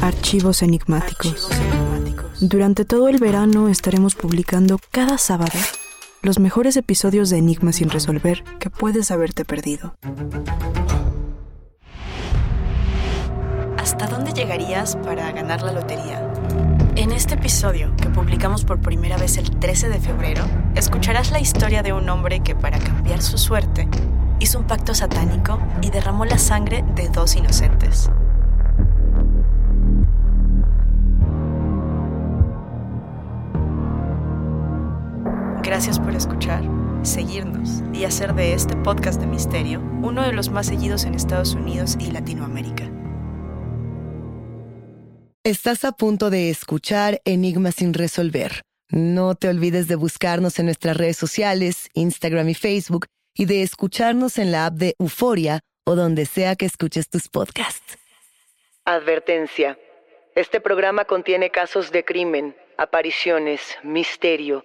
Archivos enigmáticos. Durante todo el verano estaremos publicando cada sábado los mejores episodios de Enigmas sin resolver que puedes haberte perdido. ¿Hasta dónde llegarías para ganar la lotería? En este episodio, que publicamos por primera vez el 13 de febrero, escucharás la historia de un hombre que para cambiar su suerte hizo un pacto satánico y derramó la sangre de dos inocentes. Gracias por escuchar, seguirnos y hacer de este podcast de misterio uno de los más seguidos en Estados Unidos y Latinoamérica. Estás a punto de escuchar Enigmas sin resolver. No te olvides de buscarnos en nuestras redes sociales, Instagram y Facebook, y de escucharnos en la app de Euforia o donde sea que escuches tus podcasts. Advertencia. Este programa contiene casos de crimen, apariciones, misterio,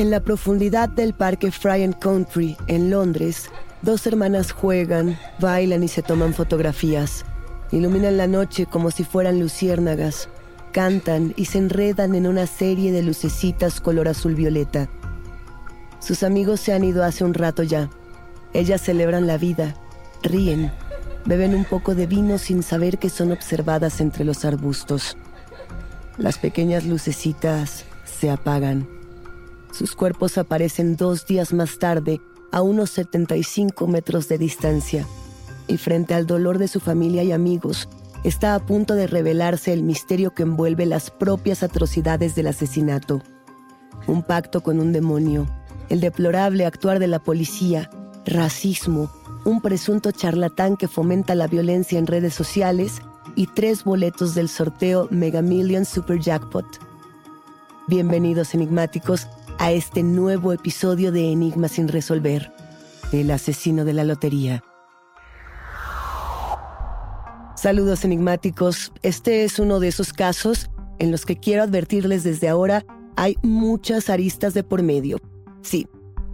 En la profundidad del parque Fry and Country, en Londres, dos hermanas juegan, bailan y se toman fotografías. Iluminan la noche como si fueran luciérnagas. Cantan y se enredan en una serie de lucecitas color azul violeta. Sus amigos se han ido hace un rato ya. Ellas celebran la vida, ríen, beben un poco de vino sin saber que son observadas entre los arbustos. Las pequeñas lucecitas se apagan. Sus cuerpos aparecen dos días más tarde a unos 75 metros de distancia. Y frente al dolor de su familia y amigos, está a punto de revelarse el misterio que envuelve las propias atrocidades del asesinato. Un pacto con un demonio, el deplorable actuar de la policía, racismo, un presunto charlatán que fomenta la violencia en redes sociales y tres boletos del sorteo Mega Million Super Jackpot. Bienvenidos enigmáticos a este nuevo episodio de Enigmas sin resolver, el asesino de la lotería. Saludos enigmáticos, este es uno de esos casos en los que quiero advertirles desde ahora hay muchas aristas de por medio. Sí,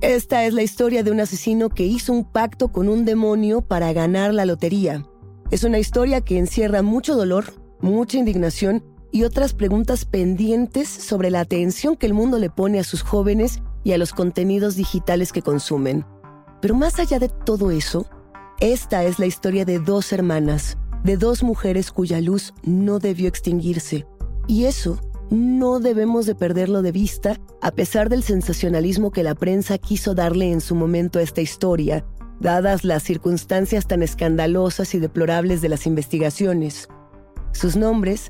esta es la historia de un asesino que hizo un pacto con un demonio para ganar la lotería. Es una historia que encierra mucho dolor, mucha indignación y otras preguntas pendientes sobre la atención que el mundo le pone a sus jóvenes y a los contenidos digitales que consumen. Pero más allá de todo eso, esta es la historia de dos hermanas, de dos mujeres cuya luz no debió extinguirse. Y eso no debemos de perderlo de vista a pesar del sensacionalismo que la prensa quiso darle en su momento a esta historia, dadas las circunstancias tan escandalosas y deplorables de las investigaciones. Sus nombres,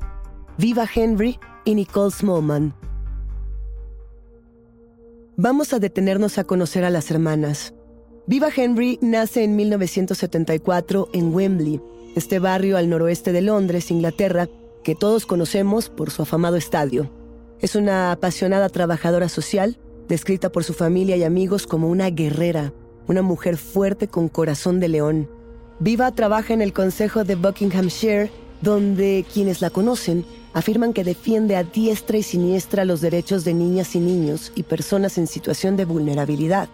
Viva Henry y Nicole Smallman. Vamos a detenernos a conocer a las hermanas. Viva Henry nace en 1974 en Wembley, este barrio al noroeste de Londres, Inglaterra, que todos conocemos por su afamado estadio. Es una apasionada trabajadora social, descrita por su familia y amigos como una guerrera, una mujer fuerte con corazón de león. Viva trabaja en el Consejo de Buckinghamshire, donde quienes la conocen afirman que defiende a diestra y siniestra los derechos de niñas y niños y personas en situación de vulnerabilidad.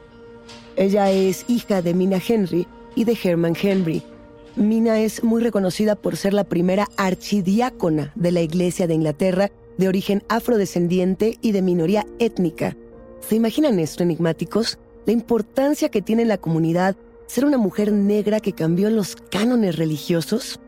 Ella es hija de Mina Henry y de Herman Henry, Mina es muy reconocida por ser la primera archidiácona de la Iglesia de Inglaterra de origen afrodescendiente y de minoría étnica. ¿Se imaginan esto, enigmáticos? La importancia que tiene en la comunidad ser una mujer negra que cambió los cánones religiosos.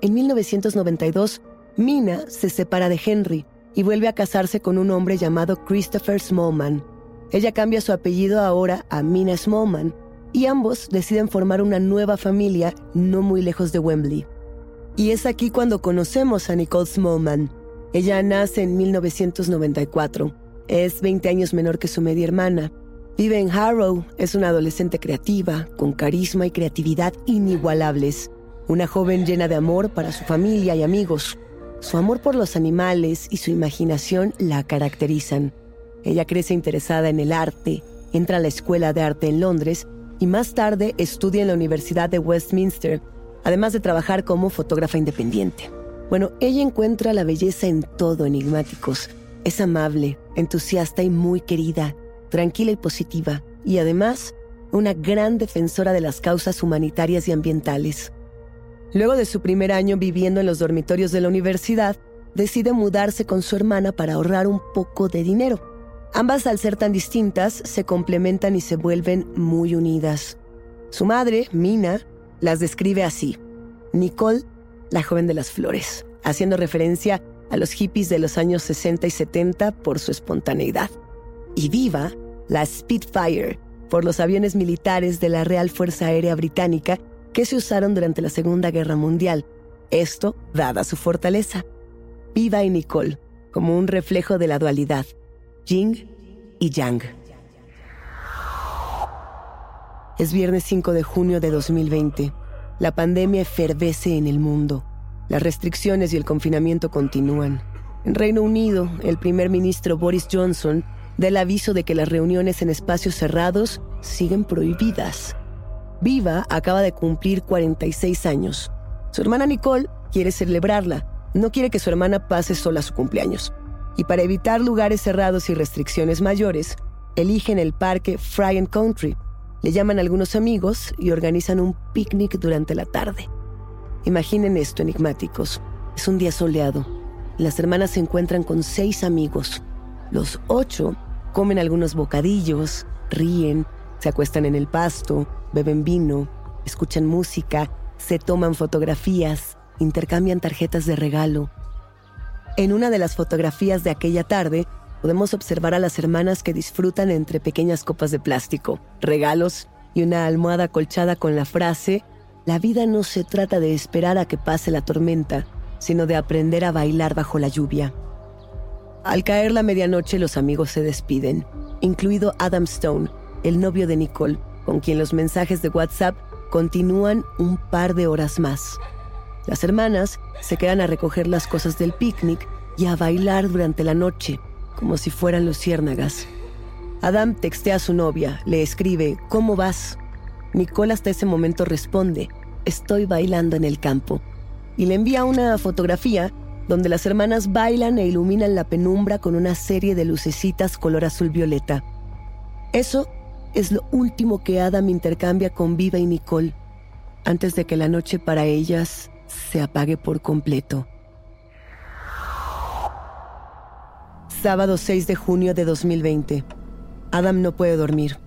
En 1992, Mina se separa de Henry y vuelve a casarse con un hombre llamado Christopher Smallman. Ella cambia su apellido ahora a Mina Smallman y ambos deciden formar una nueva familia no muy lejos de Wembley. Y es aquí cuando conocemos a Nicole Smallman. Ella nace en 1994. Es 20 años menor que su media hermana. Vive en Harrow, es una adolescente creativa, con carisma y creatividad inigualables. Una joven llena de amor para su familia y amigos. Su amor por los animales y su imaginación la caracterizan. Ella crece interesada en el arte, entra a la escuela de arte en Londres y más tarde estudia en la Universidad de Westminster, además de trabajar como fotógrafa independiente. Bueno, ella encuentra la belleza en todo, enigmáticos. Es amable, entusiasta y muy querida, tranquila y positiva, y además una gran defensora de las causas humanitarias y ambientales. Luego de su primer año viviendo en los dormitorios de la universidad, decide mudarse con su hermana para ahorrar un poco de dinero. Ambas, al ser tan distintas, se complementan y se vuelven muy unidas. Su madre, Mina, las describe así. Nicole, la joven de las flores, haciendo referencia a los hippies de los años 60 y 70 por su espontaneidad. Y Viva, la Spitfire, por los aviones militares de la Real Fuerza Aérea Británica que se usaron durante la Segunda Guerra Mundial. Esto dada su fortaleza. Viva y Nicole, como un reflejo de la dualidad, Jing y Yang. Es viernes 5 de junio de 2020. La pandemia efervece en el mundo. Las restricciones y el confinamiento continúan. En Reino Unido, el primer ministro Boris Johnson da el aviso de que las reuniones en espacios cerrados siguen prohibidas. Viva acaba de cumplir 46 años. Su hermana Nicole quiere celebrarla. No quiere que su hermana pase sola su cumpleaños y para evitar lugares cerrados y restricciones mayores, eligen el parque Fry Country. Le llaman a algunos amigos y organizan un picnic durante la tarde. Imaginen esto, enigmáticos. Es un día soleado. Las hermanas se encuentran con seis amigos. Los ocho comen algunos bocadillos, ríen, se acuestan en el pasto, beben vino, escuchan música, se toman fotografías, intercambian tarjetas de regalo en una de las fotografías de aquella tarde, podemos observar a las hermanas que disfrutan entre pequeñas copas de plástico, regalos y una almohada colchada con la frase, la vida no se trata de esperar a que pase la tormenta, sino de aprender a bailar bajo la lluvia. Al caer la medianoche los amigos se despiden, incluido Adam Stone, el novio de Nicole, con quien los mensajes de WhatsApp continúan un par de horas más. Las hermanas se quedan a recoger las cosas del picnic y a bailar durante la noche, como si fueran luciérnagas. Adam textea a su novia, le escribe, ¿cómo vas? Nicole hasta ese momento responde, estoy bailando en el campo. Y le envía una fotografía donde las hermanas bailan e iluminan la penumbra con una serie de lucecitas color azul violeta. Eso es lo último que Adam intercambia con Viva y Nicole. antes de que la noche para ellas se apague por completo. Sábado 6 de junio de 2020. Adam no puede dormir.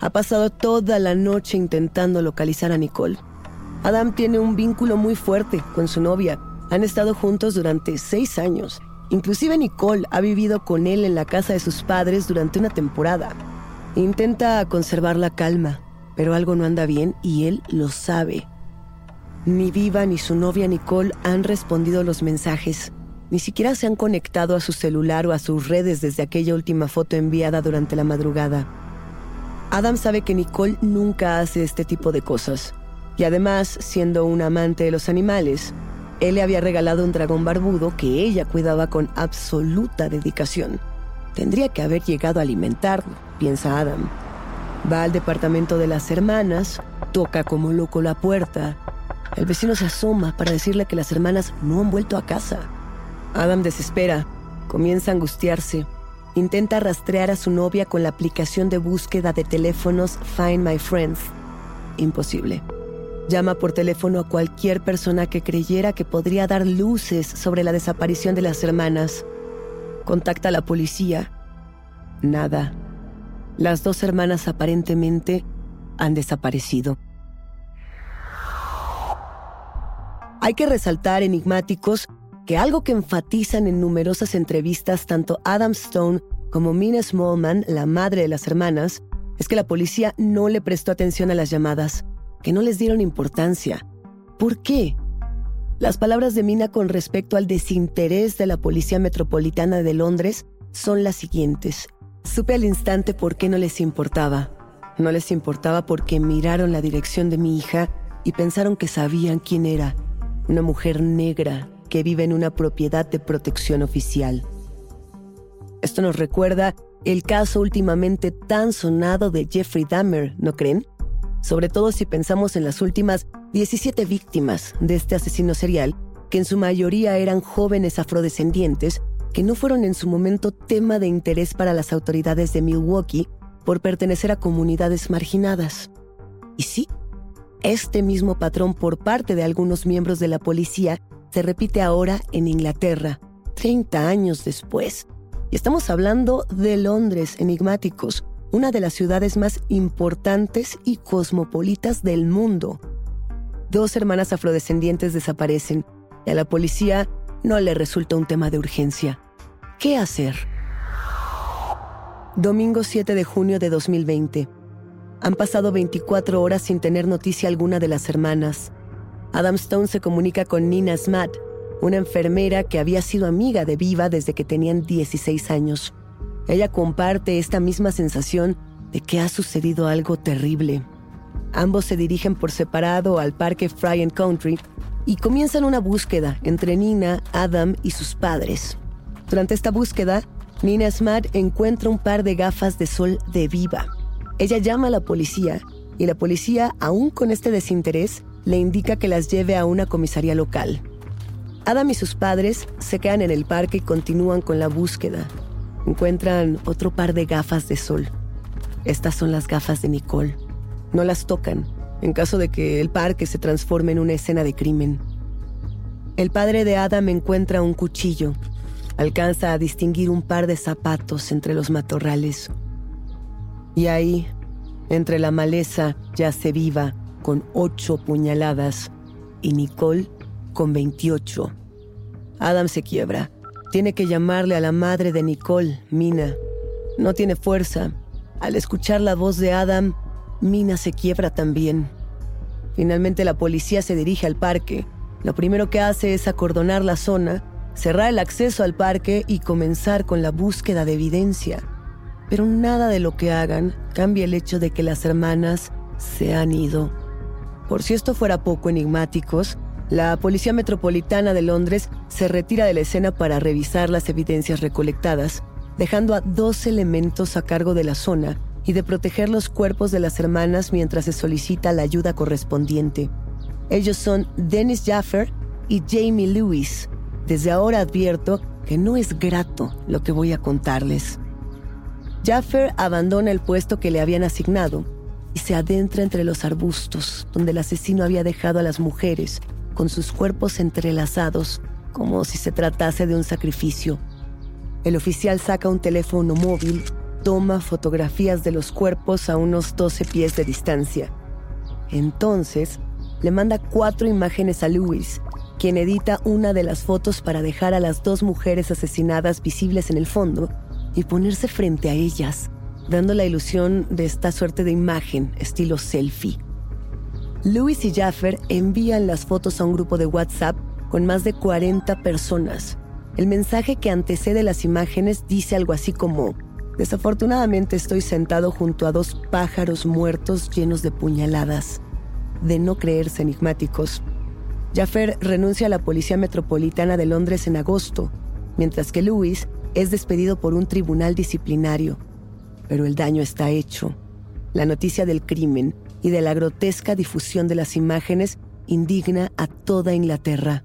Ha pasado toda la noche intentando localizar a Nicole. Adam tiene un vínculo muy fuerte con su novia. Han estado juntos durante seis años. Inclusive Nicole ha vivido con él en la casa de sus padres durante una temporada. Intenta conservar la calma, pero algo no anda bien y él lo sabe. Ni Viva ni su novia Nicole han respondido los mensajes. Ni siquiera se han conectado a su celular o a sus redes desde aquella última foto enviada durante la madrugada. Adam sabe que Nicole nunca hace este tipo de cosas. Y además, siendo un amante de los animales, él le había regalado un dragón barbudo que ella cuidaba con absoluta dedicación. Tendría que haber llegado a alimentarlo, piensa Adam. Va al departamento de las hermanas, toca como loco la puerta. El vecino se asoma para decirle que las hermanas no han vuelto a casa. Adam desespera, comienza a angustiarse. Intenta rastrear a su novia con la aplicación de búsqueda de teléfonos Find My Friends. Imposible. Llama por teléfono a cualquier persona que creyera que podría dar luces sobre la desaparición de las hermanas. Contacta a la policía. Nada. Las dos hermanas aparentemente han desaparecido. Hay que resaltar enigmáticos que algo que enfatizan en numerosas entrevistas tanto Adam Stone como Mina Smallman, la madre de las hermanas, es que la policía no le prestó atención a las llamadas, que no les dieron importancia. ¿Por qué? Las palabras de Mina con respecto al desinterés de la Policía Metropolitana de Londres son las siguientes. Supe al instante por qué no les importaba. No les importaba porque miraron la dirección de mi hija y pensaron que sabían quién era. Una mujer negra que vive en una propiedad de protección oficial. Esto nos recuerda el caso últimamente tan sonado de Jeffrey Dahmer, ¿no creen? Sobre todo si pensamos en las últimas 17 víctimas de este asesino serial, que en su mayoría eran jóvenes afrodescendientes que no fueron en su momento tema de interés para las autoridades de Milwaukee por pertenecer a comunidades marginadas. Y sí, este mismo patrón por parte de algunos miembros de la policía se repite ahora en Inglaterra, 30 años después. Y estamos hablando de Londres, enigmáticos, una de las ciudades más importantes y cosmopolitas del mundo. Dos hermanas afrodescendientes desaparecen y a la policía no le resulta un tema de urgencia. ¿Qué hacer? Domingo 7 de junio de 2020. Han pasado 24 horas sin tener noticia alguna de las hermanas. Adam Stone se comunica con Nina Smat, una enfermera que había sido amiga de Viva desde que tenían 16 años. Ella comparte esta misma sensación de que ha sucedido algo terrible. Ambos se dirigen por separado al parque Fry Country y comienzan una búsqueda entre Nina, Adam y sus padres. Durante esta búsqueda, Nina Smart encuentra un par de gafas de sol de viva. Ella llama a la policía y la policía, aún con este desinterés, le indica que las lleve a una comisaría local. Adam y sus padres se quedan en el parque y continúan con la búsqueda. Encuentran otro par de gafas de sol. Estas son las gafas de Nicole no las tocan en caso de que el parque se transforme en una escena de crimen. El padre de Adam encuentra un cuchillo. Alcanza a distinguir un par de zapatos entre los matorrales. Y ahí, entre la maleza, yace viva con ocho puñaladas y Nicole con 28. Adam se quiebra. Tiene que llamarle a la madre de Nicole, Mina. No tiene fuerza. Al escuchar la voz de Adam, Mina se quiebra también. Finalmente la policía se dirige al parque. Lo primero que hace es acordonar la zona, cerrar el acceso al parque y comenzar con la búsqueda de evidencia. Pero nada de lo que hagan cambia el hecho de que las hermanas se han ido. Por si esto fuera poco enigmáticos, la Policía Metropolitana de Londres se retira de la escena para revisar las evidencias recolectadas, dejando a dos elementos a cargo de la zona y de proteger los cuerpos de las hermanas mientras se solicita la ayuda correspondiente. Ellos son Dennis Jaffer y Jamie Lewis. Desde ahora advierto que no es grato lo que voy a contarles. Jaffer abandona el puesto que le habían asignado y se adentra entre los arbustos donde el asesino había dejado a las mujeres con sus cuerpos entrelazados como si se tratase de un sacrificio. El oficial saca un teléfono móvil, toma fotografías de los cuerpos a unos 12 pies de distancia. Entonces, le manda cuatro imágenes a Lewis, quien edita una de las fotos para dejar a las dos mujeres asesinadas visibles en el fondo y ponerse frente a ellas, dando la ilusión de esta suerte de imagen estilo selfie. Lewis y Jaffer envían las fotos a un grupo de WhatsApp con más de 40 personas. El mensaje que antecede las imágenes dice algo así como, desafortunadamente estoy sentado junto a dos pájaros muertos llenos de puñaladas. De no creerse enigmáticos. Jaffer renuncia a la Policía Metropolitana de Londres en agosto, mientras que Lewis es despedido por un tribunal disciplinario. Pero el daño está hecho. La noticia del crimen y de la grotesca difusión de las imágenes indigna a toda Inglaterra.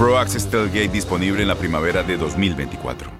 Pro Access Tailgate disponible en la primavera de 2024.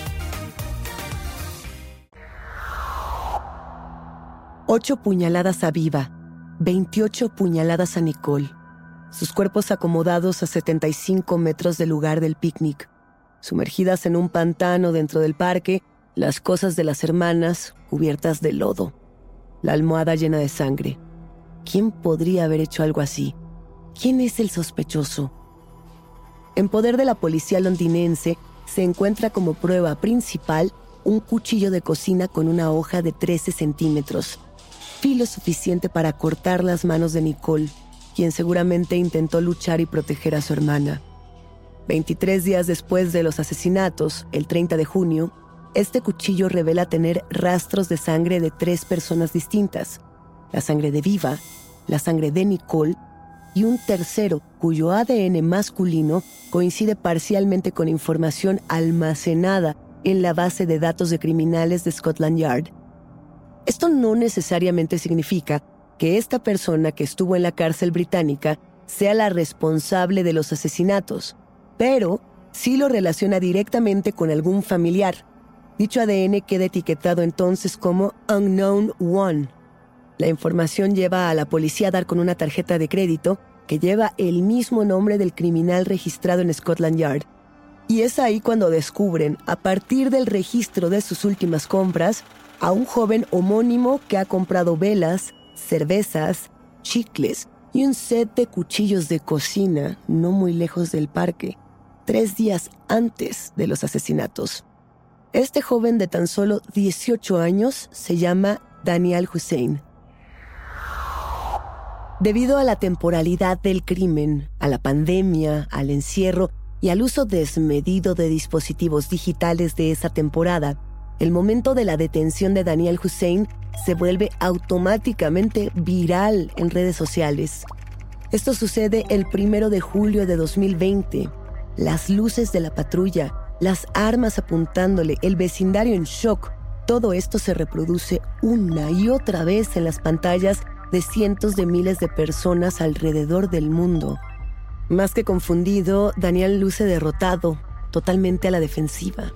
Ocho puñaladas a Viva, 28 puñaladas a Nicole. Sus cuerpos acomodados a 75 metros del lugar del picnic. Sumergidas en un pantano dentro del parque, las cosas de las hermanas cubiertas de lodo. La almohada llena de sangre. ¿Quién podría haber hecho algo así? ¿Quién es el sospechoso? En poder de la policía londinense se encuentra como prueba principal un cuchillo de cocina con una hoja de 13 centímetros, filo suficiente para cortar las manos de Nicole, quien seguramente intentó luchar y proteger a su hermana. 23 días después de los asesinatos, el 30 de junio, este cuchillo revela tener rastros de sangre de tres personas distintas, la sangre de Viva, la sangre de Nicole y un tercero cuyo ADN masculino coincide parcialmente con información almacenada en la base de datos de criminales de Scotland Yard. Esto no necesariamente significa que esta persona que estuvo en la cárcel británica sea la responsable de los asesinatos, pero sí lo relaciona directamente con algún familiar. Dicho ADN queda etiquetado entonces como Unknown One. La información lleva a la policía a dar con una tarjeta de crédito que lleva el mismo nombre del criminal registrado en Scotland Yard. Y es ahí cuando descubren, a partir del registro de sus últimas compras, a un joven homónimo que ha comprado velas, cervezas, chicles y un set de cuchillos de cocina no muy lejos del parque, tres días antes de los asesinatos. Este joven de tan solo 18 años se llama Daniel Hussein. Debido a la temporalidad del crimen, a la pandemia, al encierro y al uso desmedido de dispositivos digitales de esa temporada, el momento de la detención de Daniel Hussein se vuelve automáticamente viral en redes sociales. Esto sucede el primero de julio de 2020. Las luces de la patrulla, las armas apuntándole, el vecindario en shock, todo esto se reproduce una y otra vez en las pantallas de cientos de miles de personas alrededor del mundo. Más que confundido, Daniel luce derrotado, totalmente a la defensiva.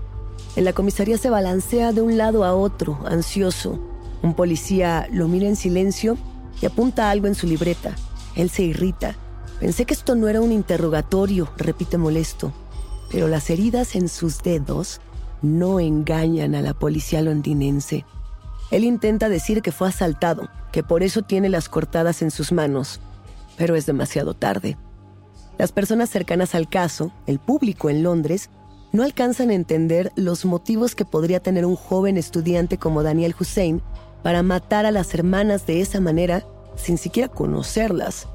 En la comisaría se balancea de un lado a otro, ansioso. Un policía lo mira en silencio y apunta algo en su libreta. Él se irrita. Pensé que esto no era un interrogatorio, repite molesto. Pero las heridas en sus dedos no engañan a la policía londinense. Él intenta decir que fue asaltado, que por eso tiene las cortadas en sus manos, pero es demasiado tarde. Las personas cercanas al caso, el público en Londres, no alcanzan a entender los motivos que podría tener un joven estudiante como Daniel Hussein para matar a las hermanas de esa manera sin siquiera conocerlas.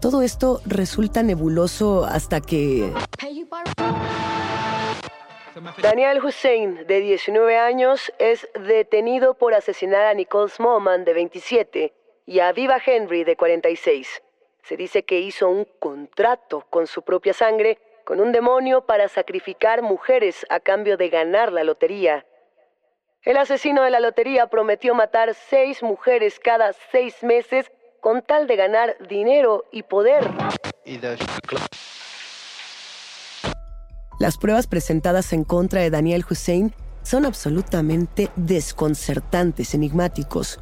Todo esto resulta nebuloso hasta que... Daniel Hussein, de 19 años, es detenido por asesinar a Nicole Smallman, de 27, y a Viva Henry, de 46. Se dice que hizo un contrato con su propia sangre con un demonio para sacrificar mujeres a cambio de ganar la lotería. El asesino de la lotería prometió matar seis mujeres cada seis meses con tal de ganar dinero y poder. Las pruebas presentadas en contra de Daniel Hussein son absolutamente desconcertantes, enigmáticos.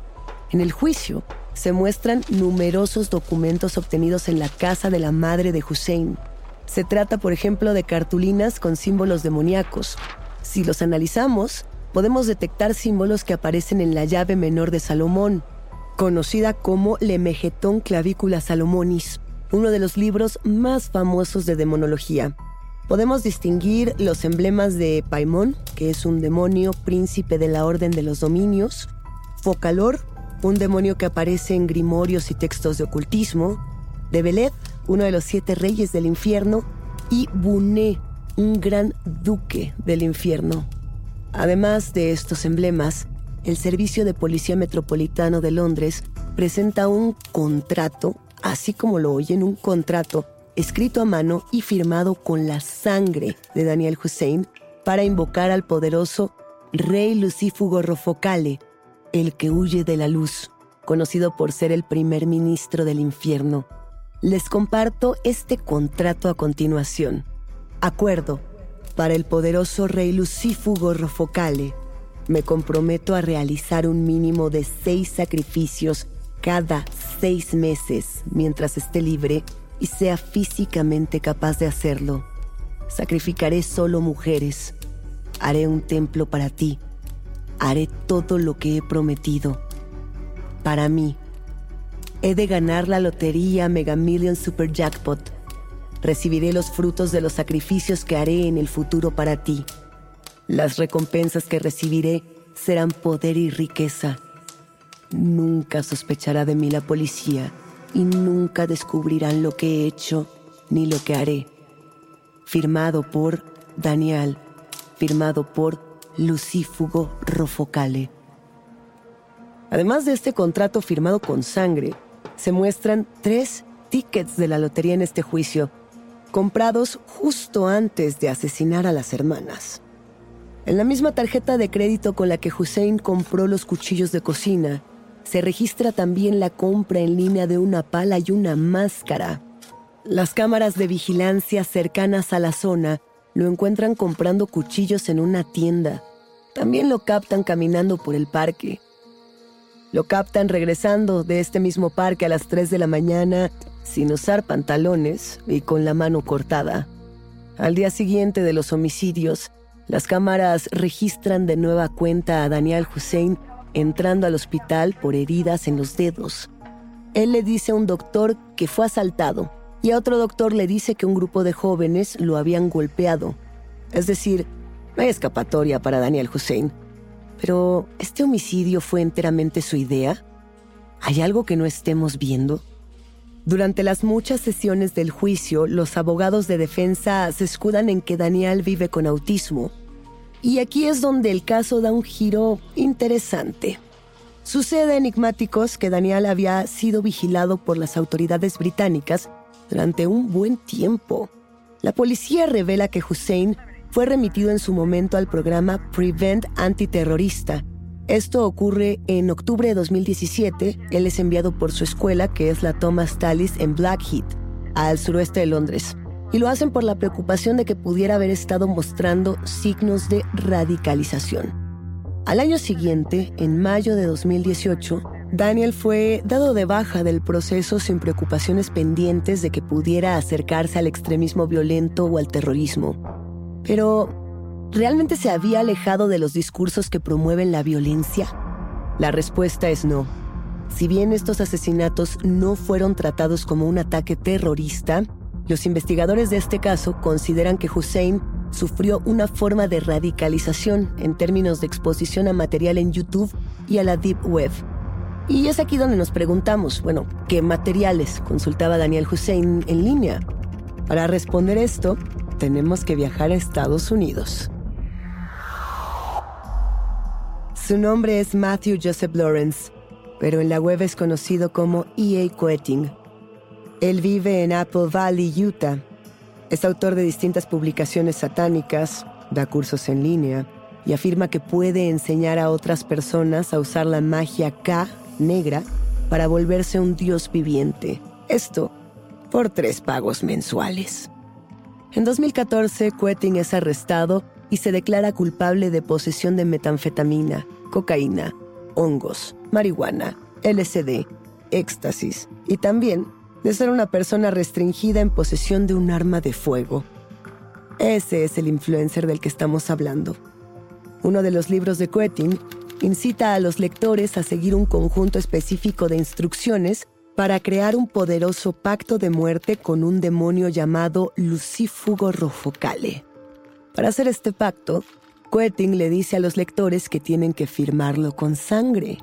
En el juicio se muestran numerosos documentos obtenidos en la casa de la madre de Hussein. Se trata, por ejemplo, de cartulinas con símbolos demoníacos. Si los analizamos, podemos detectar símbolos que aparecen en la llave menor de Salomón, conocida como Lemegetón Clavícula Salomonis, uno de los libros más famosos de demonología. Podemos distinguir los emblemas de Paimon, que es un demonio príncipe de la Orden de los Dominios, Focalor, un demonio que aparece en grimorios y textos de ocultismo, de Beled, uno de los siete reyes del infierno, y Buné, un gran duque del infierno. Además de estos emblemas, el Servicio de Policía Metropolitano de Londres presenta un contrato, así como lo oyen, un contrato escrito a mano y firmado con la sangre de Daniel Hussein para invocar al poderoso rey Lucífugo Rofocale, el que huye de la luz, conocido por ser el primer ministro del infierno. Les comparto este contrato a continuación. Acuerdo. Para el poderoso rey Lucífugo Rofocale, me comprometo a realizar un mínimo de seis sacrificios cada seis meses mientras esté libre y sea físicamente capaz de hacerlo. Sacrificaré solo mujeres. Haré un templo para ti. Haré todo lo que he prometido. Para mí. He de ganar la lotería Mega Million Super Jackpot. Recibiré los frutos de los sacrificios que haré en el futuro para ti. Las recompensas que recibiré serán poder y riqueza. Nunca sospechará de mí la policía y nunca descubrirán lo que he hecho ni lo que haré. Firmado por Daniel, firmado por Lucífugo Rofocale. Además de este contrato firmado con sangre, se muestran tres tickets de la lotería en este juicio, comprados justo antes de asesinar a las hermanas. En la misma tarjeta de crédito con la que Hussein compró los cuchillos de cocina, se registra también la compra en línea de una pala y una máscara. Las cámaras de vigilancia cercanas a la zona lo encuentran comprando cuchillos en una tienda. También lo captan caminando por el parque. Lo captan regresando de este mismo parque a las 3 de la mañana sin usar pantalones y con la mano cortada. Al día siguiente de los homicidios, las cámaras registran de nueva cuenta a Daniel Hussein entrando al hospital por heridas en los dedos. Él le dice a un doctor que fue asaltado y a otro doctor le dice que un grupo de jóvenes lo habían golpeado. Es decir, no hay escapatoria para Daniel Hussein. Pero, ¿este homicidio fue enteramente su idea? ¿Hay algo que no estemos viendo? Durante las muchas sesiones del juicio, los abogados de defensa se escudan en que Daniel vive con autismo. Y aquí es donde el caso da un giro interesante. Sucede enigmáticos que Daniel había sido vigilado por las autoridades británicas durante un buen tiempo. La policía revela que Hussein fue remitido en su momento al programa Prevent Antiterrorista, esto ocurre en octubre de 2017. Él es enviado por su escuela, que es la Thomas Tallis en Blackheath, al suroeste de Londres. Y lo hacen por la preocupación de que pudiera haber estado mostrando signos de radicalización. Al año siguiente, en mayo de 2018, Daniel fue dado de baja del proceso sin preocupaciones pendientes de que pudiera acercarse al extremismo violento o al terrorismo. Pero ¿realmente se había alejado de los discursos que promueven la violencia? La respuesta es no. Si bien estos asesinatos no fueron tratados como un ataque terrorista, los investigadores de este caso consideran que Hussein sufrió una forma de radicalización en términos de exposición a material en YouTube y a la Deep Web. Y es aquí donde nos preguntamos, bueno, ¿qué materiales consultaba Daniel Hussein en línea? Para responder esto, tenemos que viajar a Estados Unidos. Su nombre es Matthew Joseph Lawrence, pero en la web es conocido como E.A. Quetting. Él vive en Apple Valley, Utah. Es autor de distintas publicaciones satánicas, da cursos en línea y afirma que puede enseñar a otras personas a usar la magia K negra para volverse un dios viviente. Esto por tres pagos mensuales. En 2014, Quetting es arrestado y se declara culpable de posesión de metanfetamina, cocaína, hongos, marihuana, LSD, éxtasis y también de ser una persona restringida en posesión de un arma de fuego. Ese es el influencer del que estamos hablando. Uno de los libros de Quetting incita a los lectores a seguir un conjunto específico de instrucciones para crear un poderoso pacto de muerte con un demonio llamado Lucífugo Rofocale. Para hacer este pacto, Quetting le dice a los lectores que tienen que firmarlo con sangre.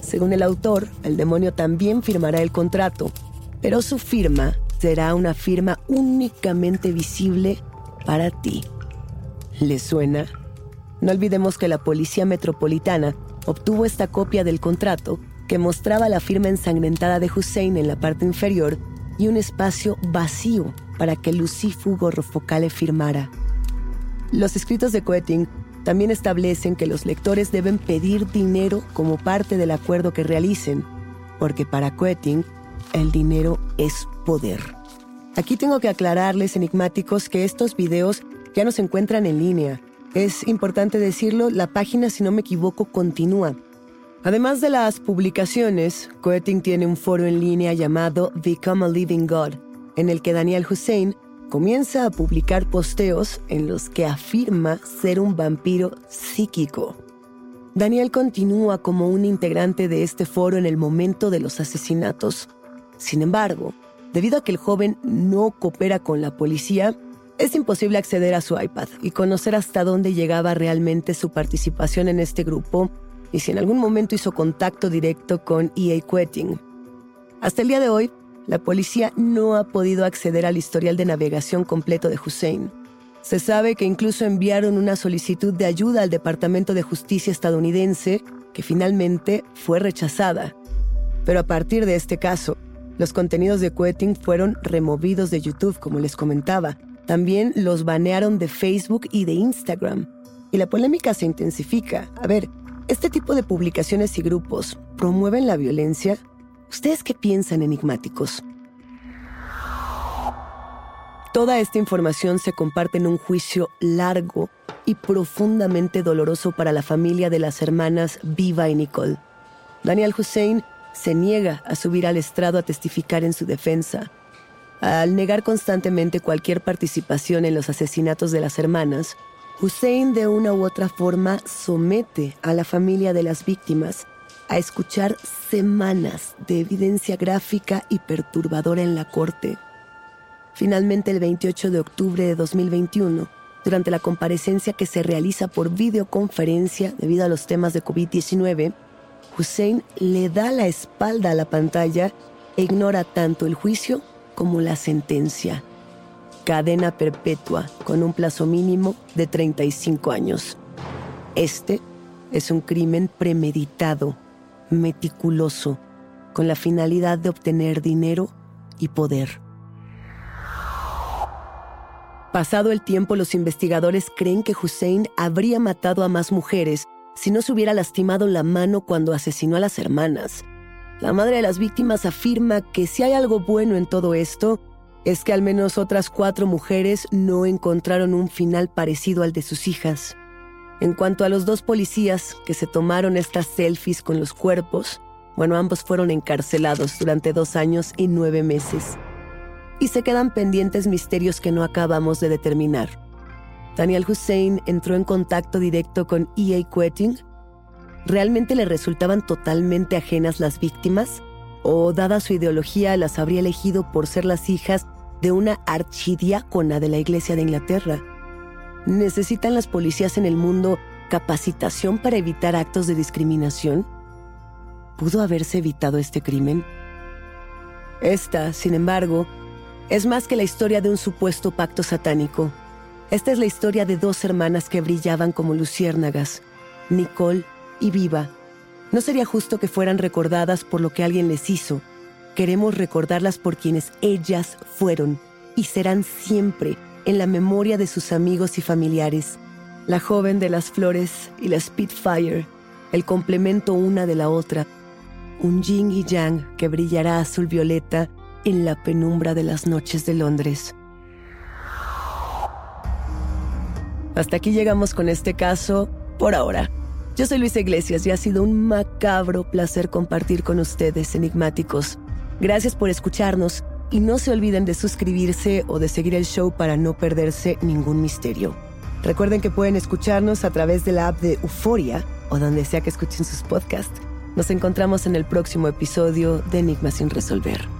Según el autor, el demonio también firmará el contrato, pero su firma será una firma únicamente visible para ti. ¿Le suena? No olvidemos que la Policía Metropolitana obtuvo esta copia del contrato que mostraba la firma ensangrentada de Hussein en la parte inferior y un espacio vacío para que Lucífugo Rofocale firmara. Los escritos de Quetting también establecen que los lectores deben pedir dinero como parte del acuerdo que realicen, porque para Quetting el dinero es poder. Aquí tengo que aclararles, enigmáticos, que estos videos ya no se encuentran en línea. Es importante decirlo, la página, si no me equivoco, continúa. Además de las publicaciones, Quetting tiene un foro en línea llamado Become a Living God, en el que Daniel Hussein comienza a publicar posteos en los que afirma ser un vampiro psíquico. Daniel continúa como un integrante de este foro en el momento de los asesinatos. Sin embargo, debido a que el joven no coopera con la policía, es imposible acceder a su iPad y conocer hasta dónde llegaba realmente su participación en este grupo y si en algún momento hizo contacto directo con EA Quetting. Hasta el día de hoy, la policía no ha podido acceder al historial de navegación completo de Hussein. Se sabe que incluso enviaron una solicitud de ayuda al Departamento de Justicia estadounidense, que finalmente fue rechazada. Pero a partir de este caso, los contenidos de Quetting fueron removidos de YouTube, como les comentaba. También los banearon de Facebook y de Instagram. Y la polémica se intensifica. A ver, ¿este tipo de publicaciones y grupos promueven la violencia? ¿Ustedes qué piensan, enigmáticos? Toda esta información se comparte en un juicio largo y profundamente doloroso para la familia de las hermanas Viva y Nicole. Daniel Hussein se niega a subir al estrado a testificar en su defensa. Al negar constantemente cualquier participación en los asesinatos de las hermanas, Hussein de una u otra forma somete a la familia de las víctimas a escuchar semanas de evidencia gráfica y perturbadora en la corte. Finalmente, el 28 de octubre de 2021, durante la comparecencia que se realiza por videoconferencia debido a los temas de COVID-19, Hussein le da la espalda a la pantalla e ignora tanto el juicio como la sentencia. Cadena perpetua con un plazo mínimo de 35 años. Este es un crimen premeditado, meticuloso, con la finalidad de obtener dinero y poder. Pasado el tiempo, los investigadores creen que Hussein habría matado a más mujeres si no se hubiera lastimado la mano cuando asesinó a las hermanas. La madre de las víctimas afirma que si hay algo bueno en todo esto, es que al menos otras cuatro mujeres no encontraron un final parecido al de sus hijas. En cuanto a los dos policías que se tomaron estas selfies con los cuerpos, bueno, ambos fueron encarcelados durante dos años y nueve meses. Y se quedan pendientes misterios que no acabamos de determinar. Daniel Hussein entró en contacto directo con E.A. Quetting. ¿Realmente le resultaban totalmente ajenas las víctimas? ¿O dada su ideología las habría elegido por ser las hijas de una archidiácona de la Iglesia de Inglaterra? ¿Necesitan las policías en el mundo capacitación para evitar actos de discriminación? ¿Pudo haberse evitado este crimen? Esta, sin embargo, es más que la historia de un supuesto pacto satánico. Esta es la historia de dos hermanas que brillaban como luciérnagas, Nicole y Viva. No sería justo que fueran recordadas por lo que alguien les hizo. Queremos recordarlas por quienes ellas fueron y serán siempre en la memoria de sus amigos y familiares. La joven de las flores y la Spitfire, el complemento una de la otra, un yin y yang que brillará azul violeta en la penumbra de las noches de Londres. Hasta aquí llegamos con este caso por ahora. Yo soy Luisa Iglesias y ha sido un macabro placer compartir con ustedes, enigmáticos. Gracias por escucharnos y no se olviden de suscribirse o de seguir el show para no perderse ningún misterio. Recuerden que pueden escucharnos a través de la app de Euforia o donde sea que escuchen sus podcasts. Nos encontramos en el próximo episodio de Enigma sin resolver.